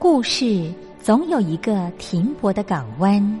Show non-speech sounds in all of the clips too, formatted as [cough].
故事总有一个停泊的港湾。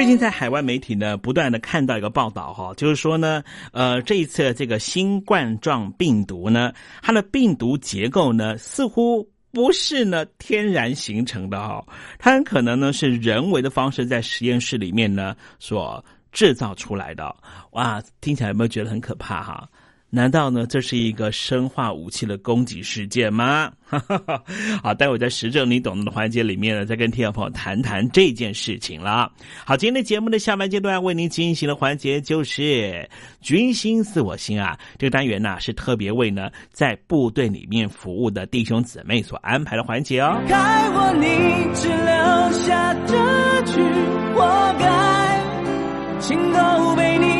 最近在海外媒体呢，不断的看到一个报道哈，就是说呢，呃，这一次这个新冠状病毒呢，它的病毒结构呢，似乎不是呢天然形成的哈，它很可能呢是人为的方式在实验室里面呢所制造出来的。哇，听起来有没有觉得很可怕哈？难道呢，这是一个生化武器的攻击事件吗？[laughs] 好，待会在实证你懂的环节里面呢，再跟听众朋友谈谈这件事情了。好，今天的节目的下半阶段为您进行的环节就是“军心似我心”啊，这个单元呢是特别为呢在部队里面服务的弟兄姊妹所安排的环节哦。该我你只留下这句活该，情都被你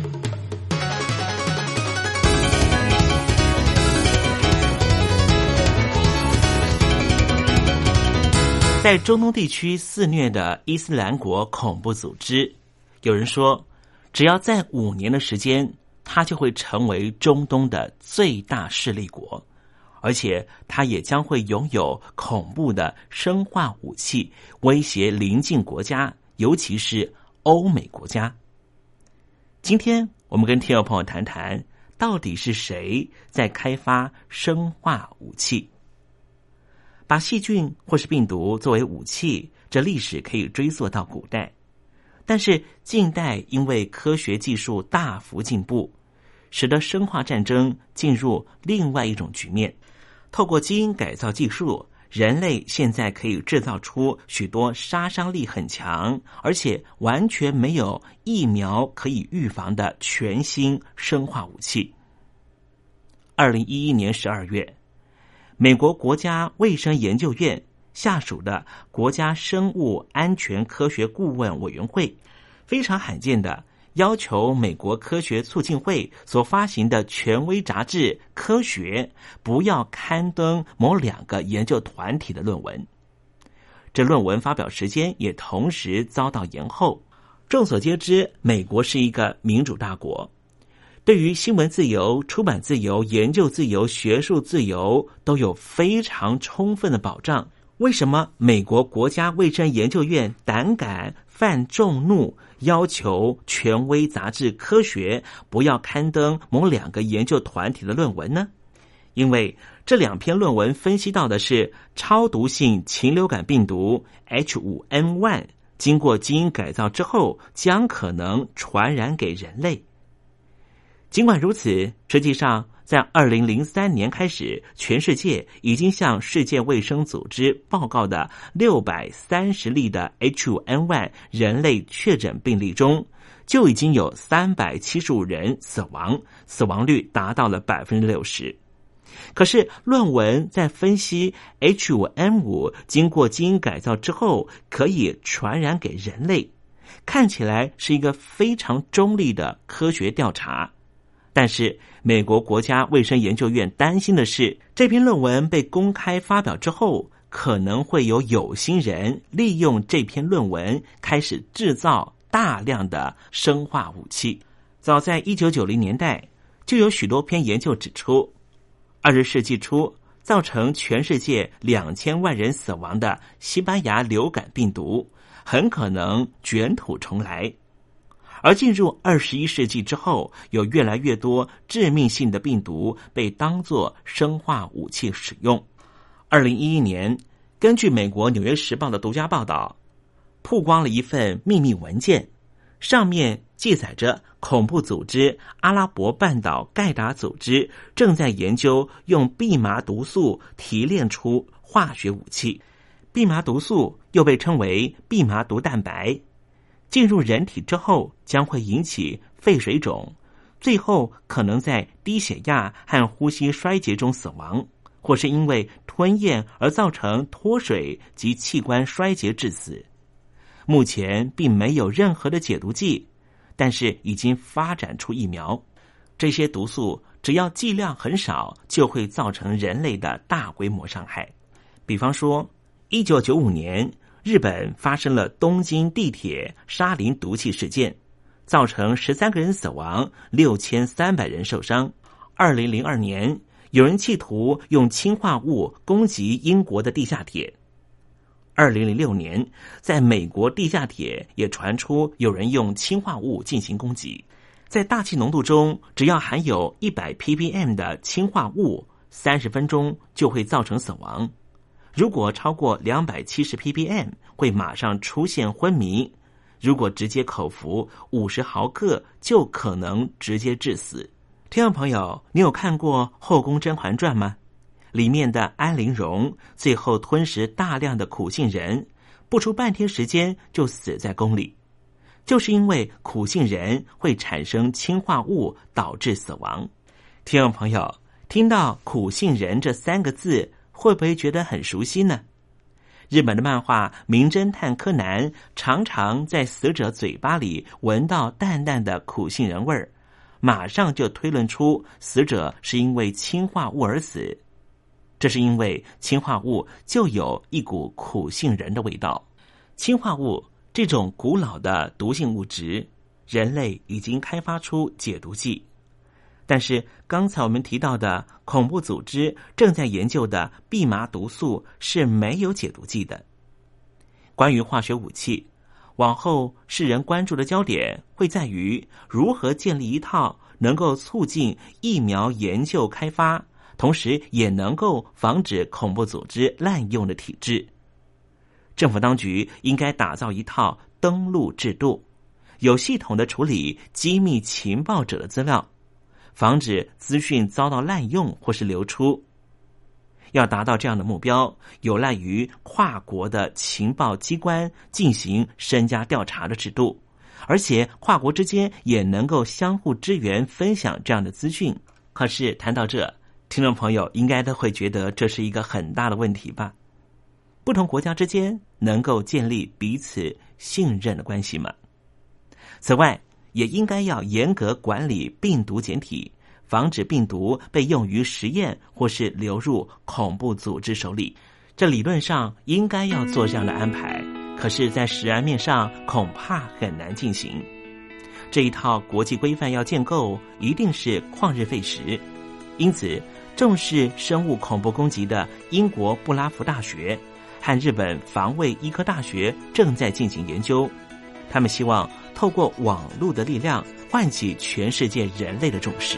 在中东地区肆虐的伊斯兰国恐怖组织，有人说，只要在五年的时间，它就会成为中东的最大势力国。而且它也将会拥有恐怖的生化武器，威胁邻近国家，尤其是欧美国家。今天我们跟听众朋友谈谈，到底是谁在开发生化武器？把细菌或是病毒作为武器，这历史可以追溯到古代。但是近代因为科学技术大幅进步，使得生化战争进入另外一种局面。透过基因改造技术，人类现在可以制造出许多杀伤力很强，而且完全没有疫苗可以预防的全新生化武器。二零一一年十二月，美国国家卫生研究院。下属的国家生物安全科学顾问委员会，非常罕见的要求美国科学促进会所发行的权威杂志《科学》不要刊登某两个研究团体的论文。这论文发表时间也同时遭到延后。众所皆知，美国是一个民主大国，对于新闻自由、出版自由、研究自由、学术自由都有非常充分的保障。为什么美国国家卫生研究院胆敢犯众怒，要求权威杂志《科学》不要刊登某两个研究团体的论文呢？因为这两篇论文分析到的是超毒性禽流感病毒 H5N1 经过基因改造之后，将可能传染给人类。尽管如此，实际上。在二零零三年开始，全世界已经向世界卫生组织报告的六百三十例的 H5N1 人类确诊病例中，就已经有三百七十五人死亡，死亡率达到了百分之六十。可是，论文在分析 H5N5 经过基因改造之后可以传染给人类，看起来是一个非常中立的科学调查。但是，美国国家卫生研究院担心的是，这篇论文被公开发表之后，可能会有有心人利用这篇论文开始制造大量的生化武器。早在一九九零年代，就有许多篇研究指出，二十世纪初造成全世界两千万人死亡的西班牙流感病毒，很可能卷土重来。而进入二十一世纪之后，有越来越多致命性的病毒被当作生化武器使用。二零一一年，根据美国《纽约时报》的独家报道，曝光了一份秘密文件，上面记载着恐怖组织阿拉伯半岛盖达组织正在研究用蓖麻毒素提炼出化学武器。蓖麻毒素又被称为蓖麻毒蛋白。进入人体之后，将会引起肺水肿，最后可能在低血压和呼吸衰竭中死亡，或是因为吞咽而造成脱水及器官衰竭致死。目前并没有任何的解毒剂，但是已经发展出疫苗。这些毒素只要剂量很少，就会造成人类的大规模伤害。比方说，一九九五年。日本发生了东京地铁沙林毒气事件，造成十三个人死亡，六千三百人受伤。二零零二年，有人企图用氢化物攻击英国的地下铁。二零零六年，在美国地下铁也传出有人用氢化物进行攻击。在大气浓度中，只要含有一百 ppm 的氢化物，三十分钟就会造成死亡。如果超过两百七十 ppm，会马上出现昏迷；如果直接口服五十毫克，就可能直接致死。听众朋友，你有看过《后宫甄嬛传》吗？里面的安陵容最后吞食大量的苦杏仁，不出半天时间就死在宫里，就是因为苦杏仁会产生氰化物，导致死亡。听众朋友，听到“苦杏仁”这三个字。会不会觉得很熟悉呢？日本的漫画《名侦探柯南》常常在死者嘴巴里闻到淡淡的苦杏仁味儿，马上就推论出死者是因为氢化物而死。这是因为氢化物就有一股苦杏仁的味道。氢化物这种古老的毒性物质，人类已经开发出解毒剂。但是刚才我们提到的恐怖组织正在研究的蓖麻毒素是没有解毒剂的。关于化学武器，往后世人关注的焦点会在于如何建立一套能够促进疫苗研究开发，同时也能够防止恐怖组织滥用的体制。政府当局应该打造一套登录制度，有系统的处理机密情报者的资料，防止资讯遭到滥用或是流出。要达到这样的目标，有赖于跨国的情报机关进行深加调查的制度，而且跨国之间也能够相互支援、分享这样的资讯。可是谈到这，听众朋友应该都会觉得这是一个很大的问题吧？不同国家之间能够建立彼此信任的关系吗？此外，也应该要严格管理病毒简体。防止病毒被用于实验或是流入恐怖组织手里，这理论上应该要做这样的安排，可是，在实案面上恐怕很难进行。这一套国际规范要建构，一定是旷日费时。因此，重视生物恐怖攻击的英国布拉夫大学和日本防卫医科大学正在进行研究，他们希望透过网络的力量，唤起全世界人类的重视。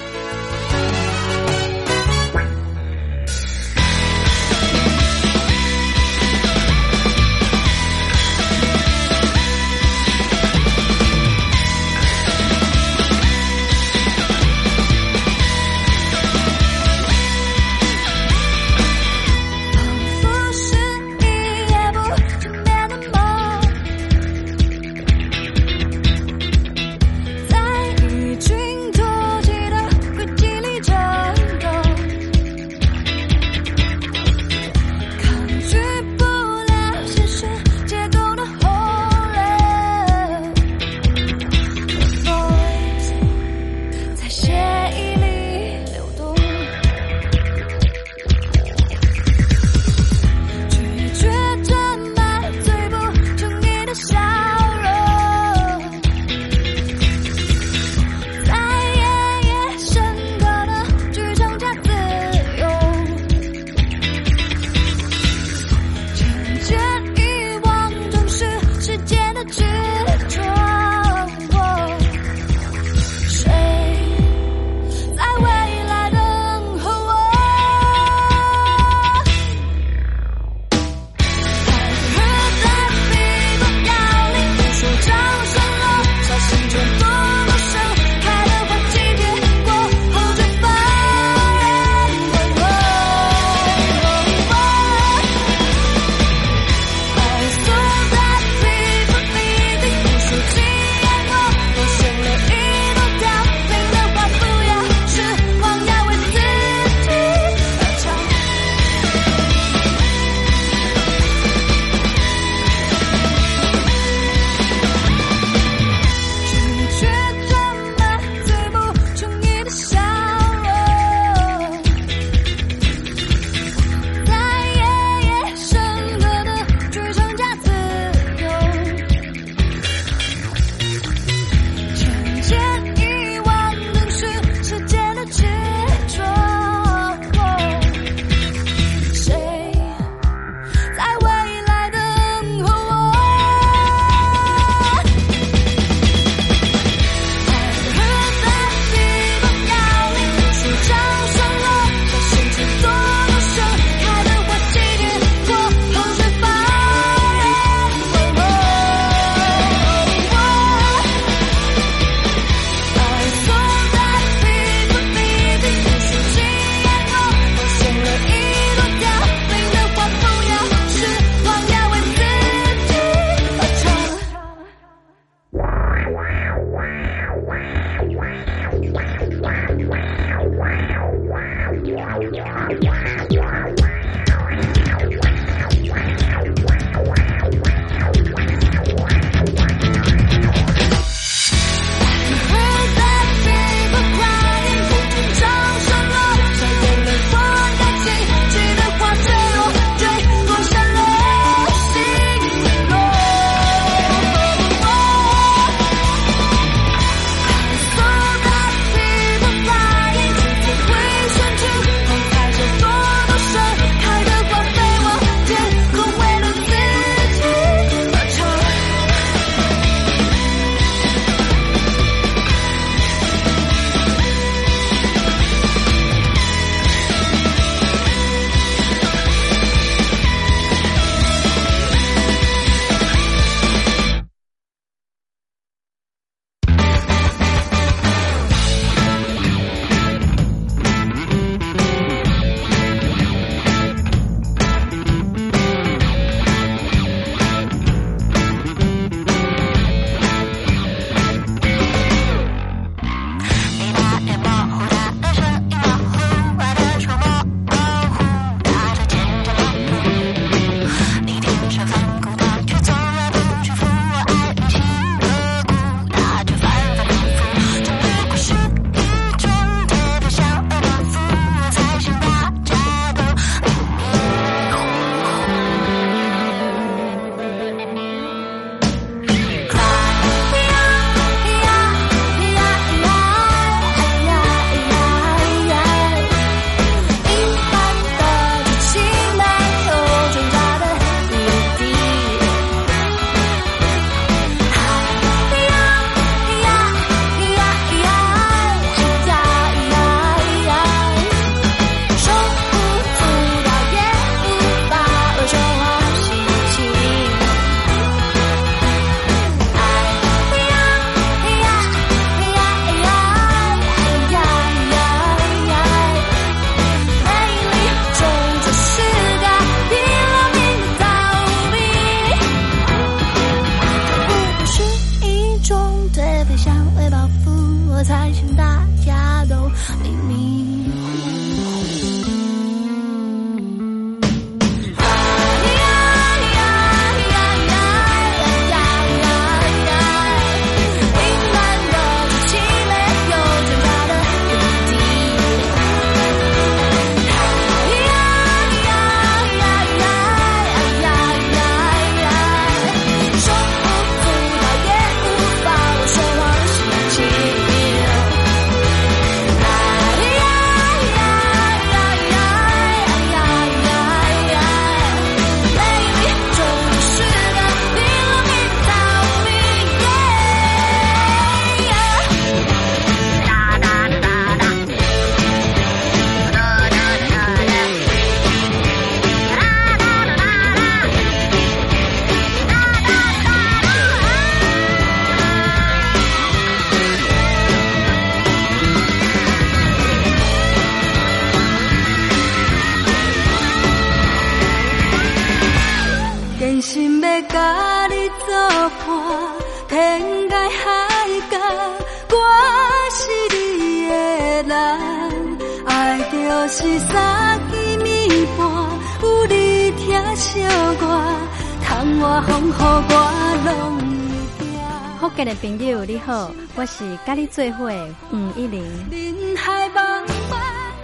是甲你做伙黄一玲。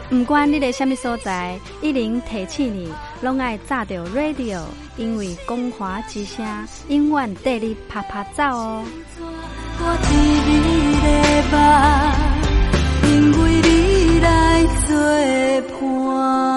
不管你在什么所在，一零提起你，拢爱炸着 radio，因为光华之声永远带你啪啪走哦。我知你的梦，因为你来作伴。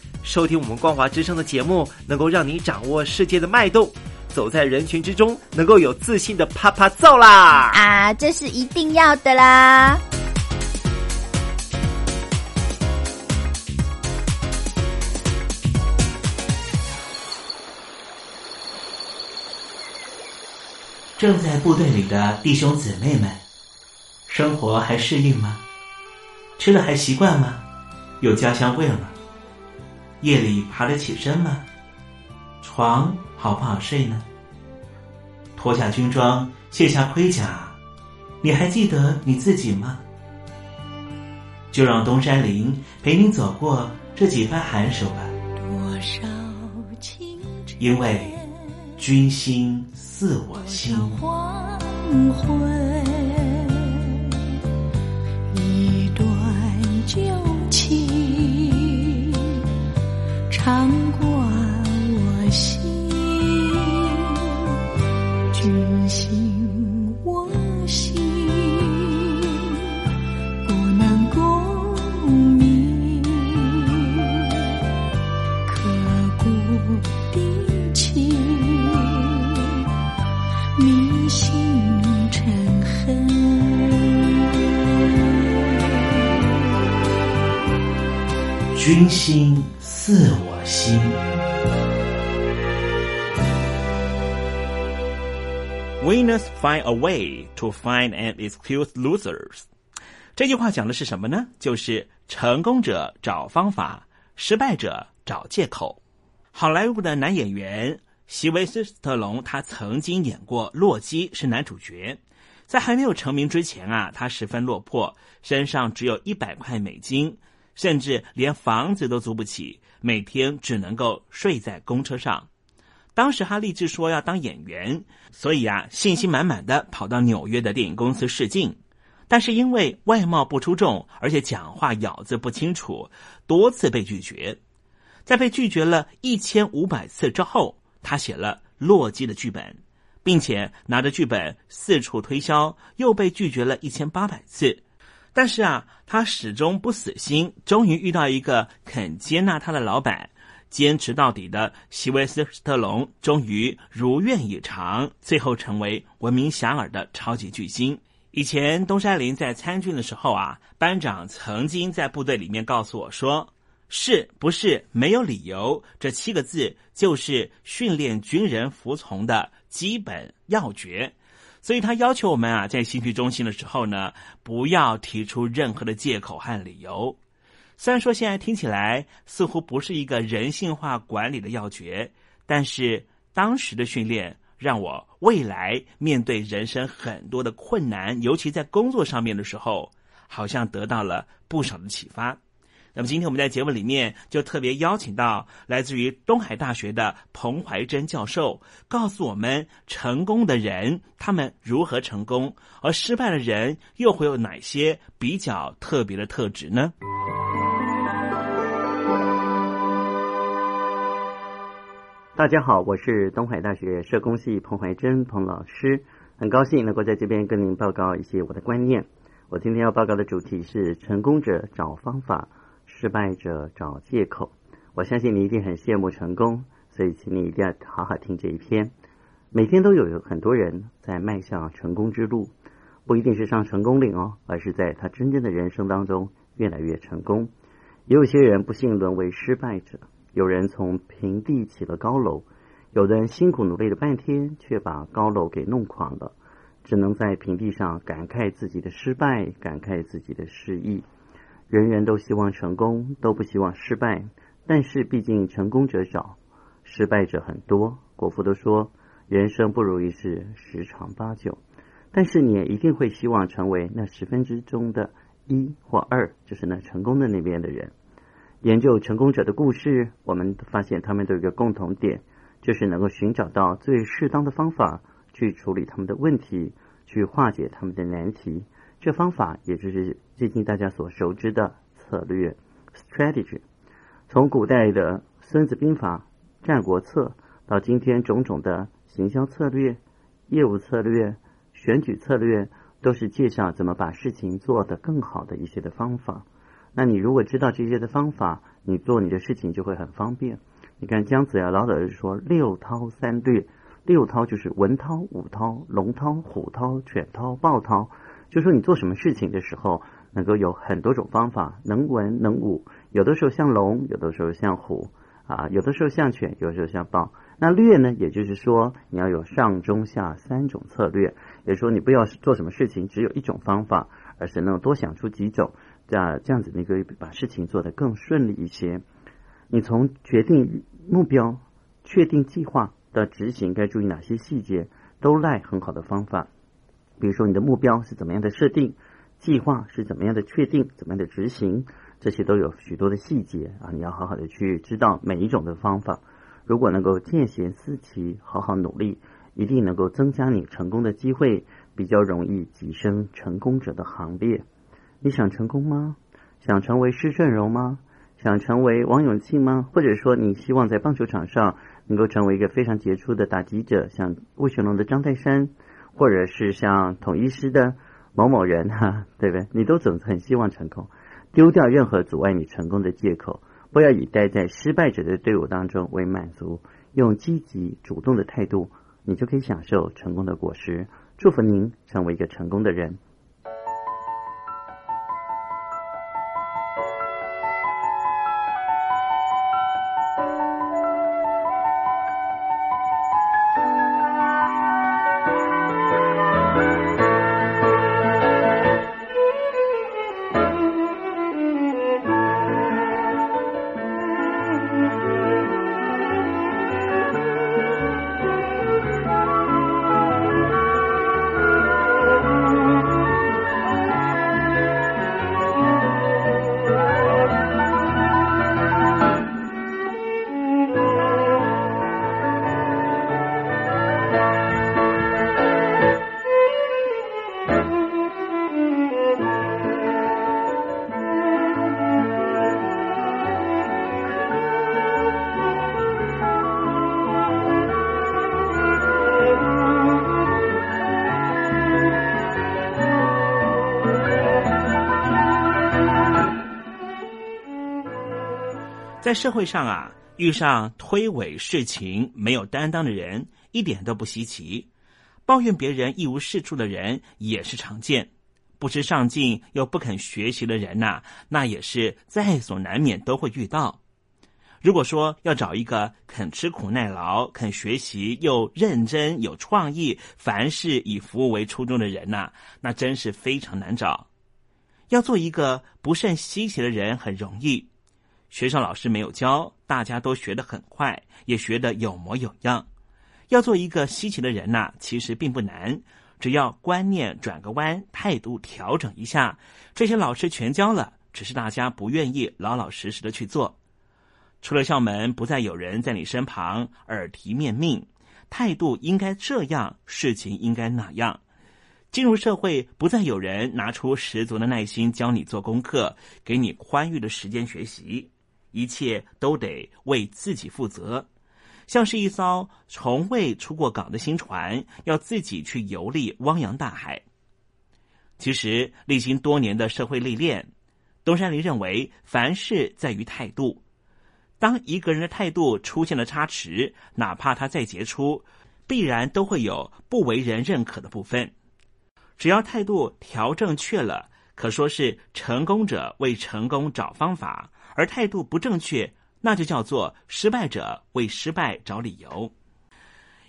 收听我们光华之声的节目，能够让你掌握世界的脉动，走在人群之中，能够有自信的啪啪揍啦！啊，这是一定要的啦！正在部队里的弟兄姊妹们，生活还适应吗？吃的还习惯吗？有家乡味吗？夜里爬得起身吗？床好不好睡呢？脱下军装，卸下盔甲，你还记得你自己吗？就让东山林陪你走过这几番寒暑吧。因为君心似我心。黄昏，君心似我心。Winners find a way to find and excuse losers。这句话讲的是什么呢？就是成功者找方法，失败者找借口。好莱坞的男演员席维斯特龙，他曾经演过《洛基》，是男主角。在还没有成名之前啊，他十分落魄，身上只有一百块美金，甚至连房子都租不起，每天只能够睡在公车上。当时他立志说要当演员，所以啊，信心满满的跑到纽约的电影公司试镜。但是因为外貌不出众，而且讲话咬字不清楚，多次被拒绝。在被拒绝了一千五百次之后，他写了《洛基》的剧本，并且拿着剧本四处推销，又被拒绝了一千八百次。但是啊，他始终不死心，终于遇到一个肯接纳他的老板。坚持到底的席维斯特龙终于如愿以偿，最后成为闻名遐迩的超级巨星。以前东山林在参军的时候啊，班长曾经在部队里面告诉我说：“是不是没有理由？”这七个字就是训练军人服从的基本要诀。所以他要求我们啊，在新训中心的时候呢，不要提出任何的借口和理由。虽然说现在听起来似乎不是一个人性化管理的要诀，但是当时的训练让我未来面对人生很多的困难，尤其在工作上面的时候，好像得到了不少的启发。那么今天我们在节目里面就特别邀请到来自于东海大学的彭怀珍教授，告诉我们成功的人他们如何成功，而失败的人又会有哪些比较特别的特质呢？大家好，我是东海大学社工系彭怀珍彭老师，很高兴能够在这边跟您报告一些我的观念。我今天要报告的主题是：成功者找方法，失败者找借口。我相信你一定很羡慕成功，所以请你一定要好好听这一篇。每天都有很多人在迈向成功之路，不一定是上成功岭哦，而是在他真正的人生当中越来越成功。也有些人不幸沦为失败者。有人从平地起了高楼，有的人辛苦努力了半天，却把高楼给弄垮了，只能在平地上感慨自己的失败，感慨自己的失意。人人都希望成功，都不希望失败，但是毕竟成功者少，失败者很多。国父都说，人生不如意事十常八九，但是你也一定会希望成为那十分之中的一或二，就是那成功的那边的人。研究成功者的故事，我们发现他们都有一个共同点，就是能够寻找到最适当的方法去处理他们的问题，去化解他们的难题。这方法也就是最近大家所熟知的策略 （strategy）。从古代的《孙子兵法》《战国策》到今天种种的行销策略、业务策略、选举策略，都是介绍怎么把事情做得更好的一些的方法。那你如果知道这些的方法，你做你的事情就会很方便。你看姜子牙老早就说六韬三略，六韬就是文韬、武韬、龙韬、虎韬、犬韬、豹韬，就说你做什么事情的时候，能够有很多种方法，能文能武，有的时候像龙，有的时候像虎，啊，有的时候像犬，有的时候像豹。那略呢，也就是说你要有上中下三种策略，也就是说你不要做什么事情只有一种方法，而是能够多想出几种。这样这样子，你可以把事情做得更顺利一些。你从决定目标、确定计划到执行，该注意哪些细节，都赖很好的方法。比如说，你的目标是怎么样的设定，计划是怎么样的确定，怎么样的执行，这些都有许多的细节啊。你要好好的去知道每一种的方法。如果能够见贤思齐，好好努力，一定能够增加你成功的机会，比较容易跻身成功者的行列。你想成功吗？想成为施正荣吗？想成为王永庆吗？或者说你希望在棒球场上能够成为一个非常杰出的打击者，像魏全龙的张泰山，或者是像统一师的某某人 [laughs] 哈，对不对？你都总是很希望成功，丢掉任何阻碍你成功的借口，不要以待在失败者的队伍当中为满足，用积极主动的态度，你就可以享受成功的果实。祝福您成为一个成功的人。在社会上啊，遇上推诿事情、没有担当的人，一点都不稀奇；抱怨别人一无是处的人也是常见；不知上进又不肯学习的人呐，那也是在所难免都会遇到。如果说要找一个肯吃苦耐劳、肯学习又认真有创意、凡事以服务为初衷的人呐，那真是非常难找。要做一个不甚稀奇的人很容易。学校老师没有教，大家都学得很快，也学得有模有样。要做一个稀奇的人呐，其实并不难，只要观念转个弯，态度调整一下，这些老师全教了，只是大家不愿意老老实实的去做。出了校门，不再有人在你身旁耳提面命，态度应该这样，事情应该那样。进入社会，不再有人拿出十足的耐心教你做功课，给你宽裕的时间学习。一切都得为自己负责，像是一艘从未出过港的新船，要自己去游历汪洋大海。其实，历经多年的社会历练，东山林认为，凡事在于态度。当一个人的态度出现了差池，哪怕他再杰出，必然都会有不为人认可的部分。只要态度调正确了，可说是成功者为成功找方法。而态度不正确，那就叫做失败者为失败找理由。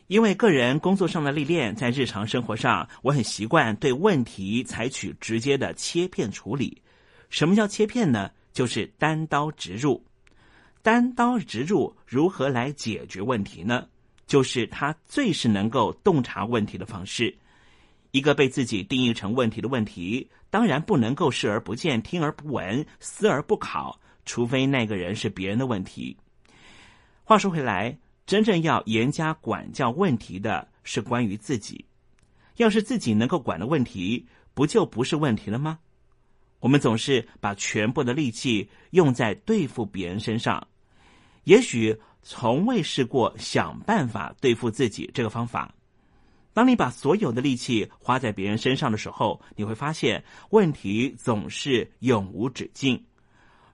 因为个人工作上的历练，在日常生活上，我很习惯对问题采取直接的切片处理。什么叫切片呢？就是单刀直入。单刀直入如何来解决问题呢？就是他最是能够洞察问题的方式。一个被自己定义成问题的问题，当然不能够视而不见、听而不闻、思而不考。除非那个人是别人的问题。话说回来，真正要严加管教问题的是关于自己。要是自己能够管的问题，不就不是问题了吗？我们总是把全部的力气用在对付别人身上，也许从未试过想办法对付自己这个方法。当你把所有的力气花在别人身上的时候，你会发现问题总是永无止境。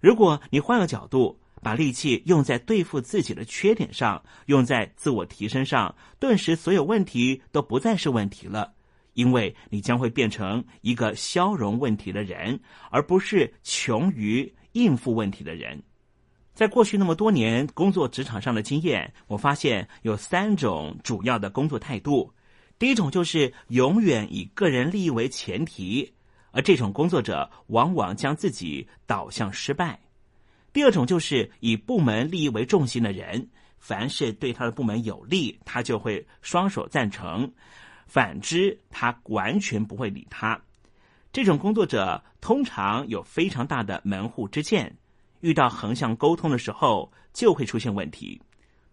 如果你换个角度，把力气用在对付自己的缺点上，用在自我提升上，顿时所有问题都不再是问题了，因为你将会变成一个消融问题的人，而不是穷于应付问题的人。在过去那么多年工作职场上的经验，我发现有三种主要的工作态度。第一种就是永远以个人利益为前提。而这种工作者往往将自己导向失败。第二种就是以部门利益为重心的人，凡是对他的部门有利，他就会双手赞成；反之，他完全不会理他。这种工作者通常有非常大的门户之见，遇到横向沟通的时候就会出现问题。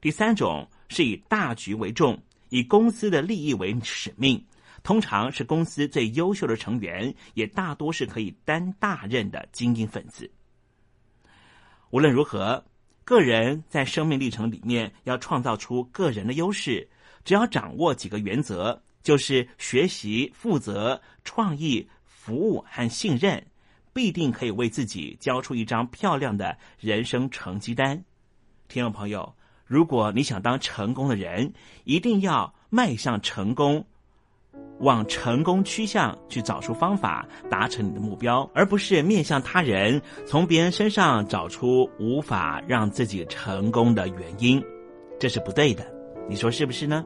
第三种是以大局为重，以公司的利益为使命，通常是公司最优秀的成员，也大多是可以担大任的精英分子。无论如何，个人在生命历程里面要创造出个人的优势，只要掌握几个原则，就是学习、负责、创意、服务和信任，必定可以为自己交出一张漂亮的人生成绩单。听众朋友。如果你想当成功的人，一定要迈向成功，往成功趋向去找出方法，达成你的目标，而不是面向他人，从别人身上找出无法让自己成功的原因，这是不对的。你说是不是呢？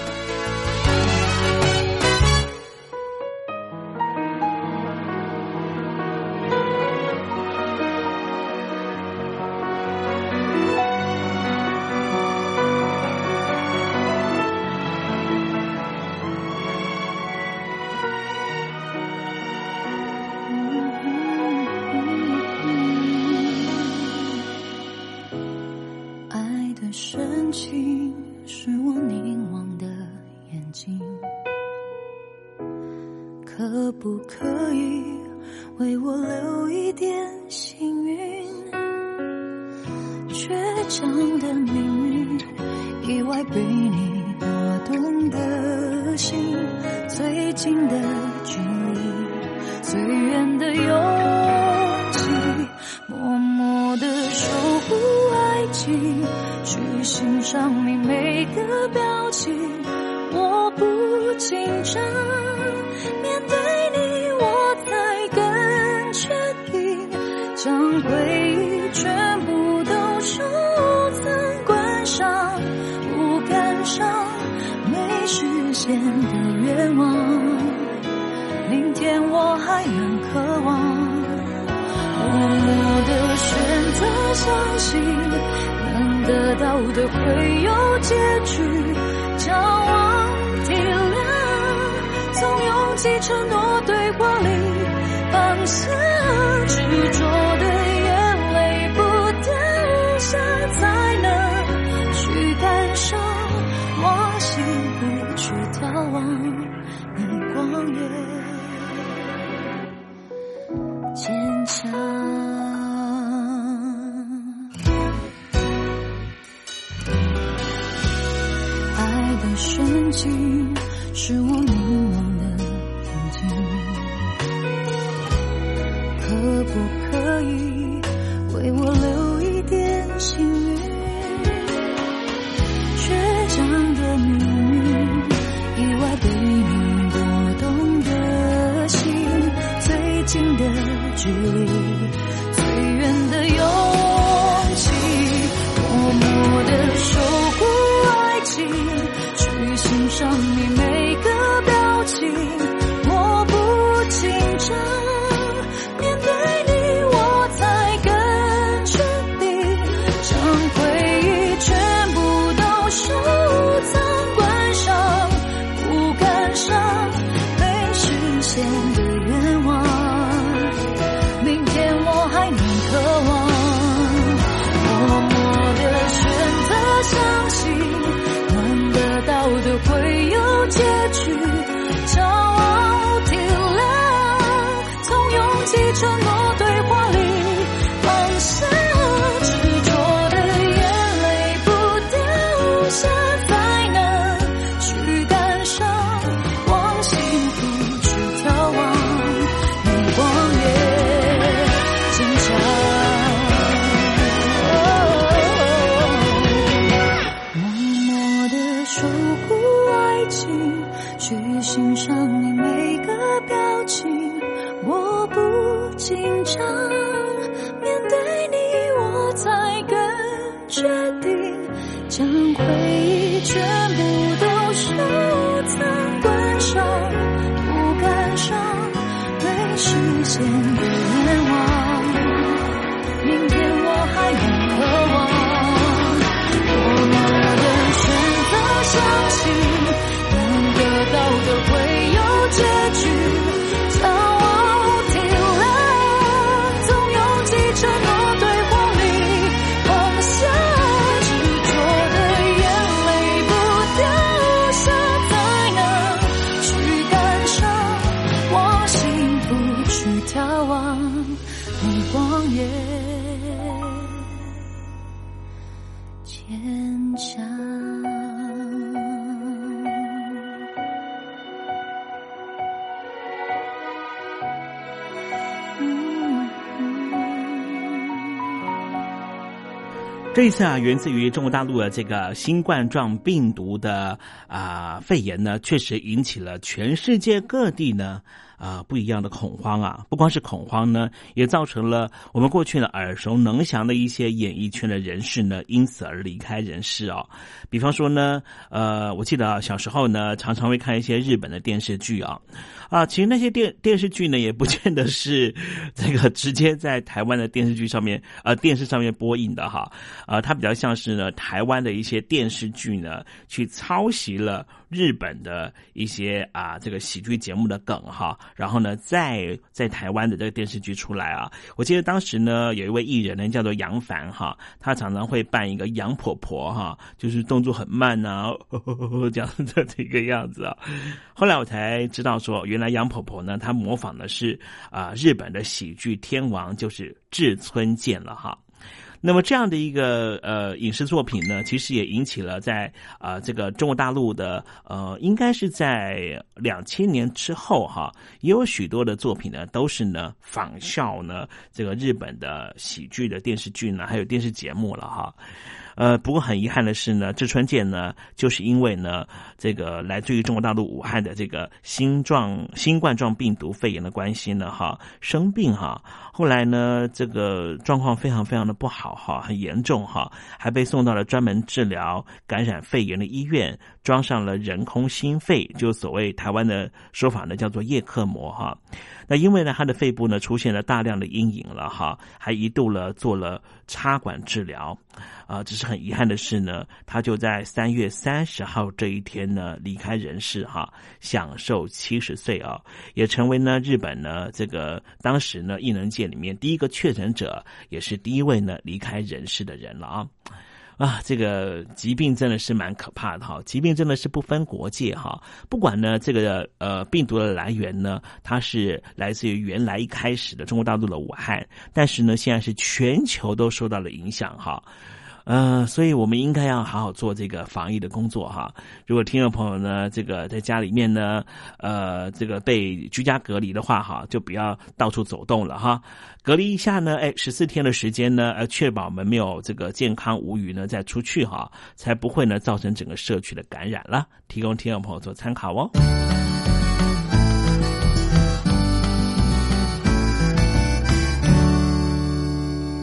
可不可以为我留一点幸运？倔强的命运意外被你拨动的心，最近的距离，最远的勇气，默默的守护爱情，去欣赏你每个表情。紧张，面对你我才更确定，将回忆全部都收藏观赏，不感伤，没实现的愿望，明天我还能渴望，默默的选择相信，能得到的会有结局。即承诺对话里放下执着。可不都会有结果。这次啊，源自于中国大陆的这个新冠状病毒的啊、肺炎呢，确实引起了全世界各地呢啊、不一样的恐慌啊。不光是恐慌呢，也造成了我们过去呢耳熟能详的一些演艺圈的人士呢，因此而离开人世哦。比方说呢，呃，我记得啊，小时候呢，常常会看一些日本的电视剧啊。啊，其实那些电电视剧呢，也不见得是这个直接在台湾的电视剧上面，呃，电视上面播映的哈，啊，它比较像是呢台湾的一些电视剧呢，去抄袭了日本的一些啊这个喜剧节目的梗哈，然后呢，再在台湾的这个电视剧出来啊，我记得当时呢，有一位艺人呢叫做杨凡哈，他常常会扮一个杨婆婆哈，就是动作很慢啊，[laughs] 这样的这个样子啊。后来我才知道说，原来杨婆婆呢，她模仿的是啊、日本的喜剧天王，就是志村健了哈。那么这样的一个呃影视作品呢，其实也引起了在啊、这个中国大陆的呃，应该是在两千年之后哈，也有许多的作品呢，都是呢仿效呢这个日本的喜剧的电视剧呢，还有电视节目了哈。呃，不过很遗憾的是呢，志村健呢，就是因为呢，这个来自于中国大陆武汉的这个新状新冠状病毒肺炎的关系呢，哈，生病哈，后来呢，这个状况非常非常的不好哈，很严重哈，还被送到了专门治疗感染肺炎的医院，装上了人工心肺，就所谓台湾的说法呢，叫做叶克膜哈。那因为呢，他的肺部呢出现了大量的阴影了哈，还一度了做了插管治疗，啊，只是很遗憾的是呢，他就在三月三十号这一天呢离开人世哈，享受七十岁啊，也成为呢日本呢这个当时呢艺能界里面第一个确诊者，也是第一位呢离开人世的人了啊。啊，这个疾病真的是蛮可怕的哈！疾病真的是不分国界哈，不管呢这个呃病毒的来源呢，它是来自于原来一开始的中国大陆的武汉，但是呢现在是全球都受到了影响哈。呃，所以我们应该要好好做这个防疫的工作哈。如果听众朋友呢，这个在家里面呢，呃，这个被居家隔离的话哈，就不要到处走动了哈。隔离一下呢，哎，十四天的时间呢，呃，确保我们没有这个健康无虞呢，再出去哈，才不会呢造成整个社区的感染了。提供听众朋友做参考哦。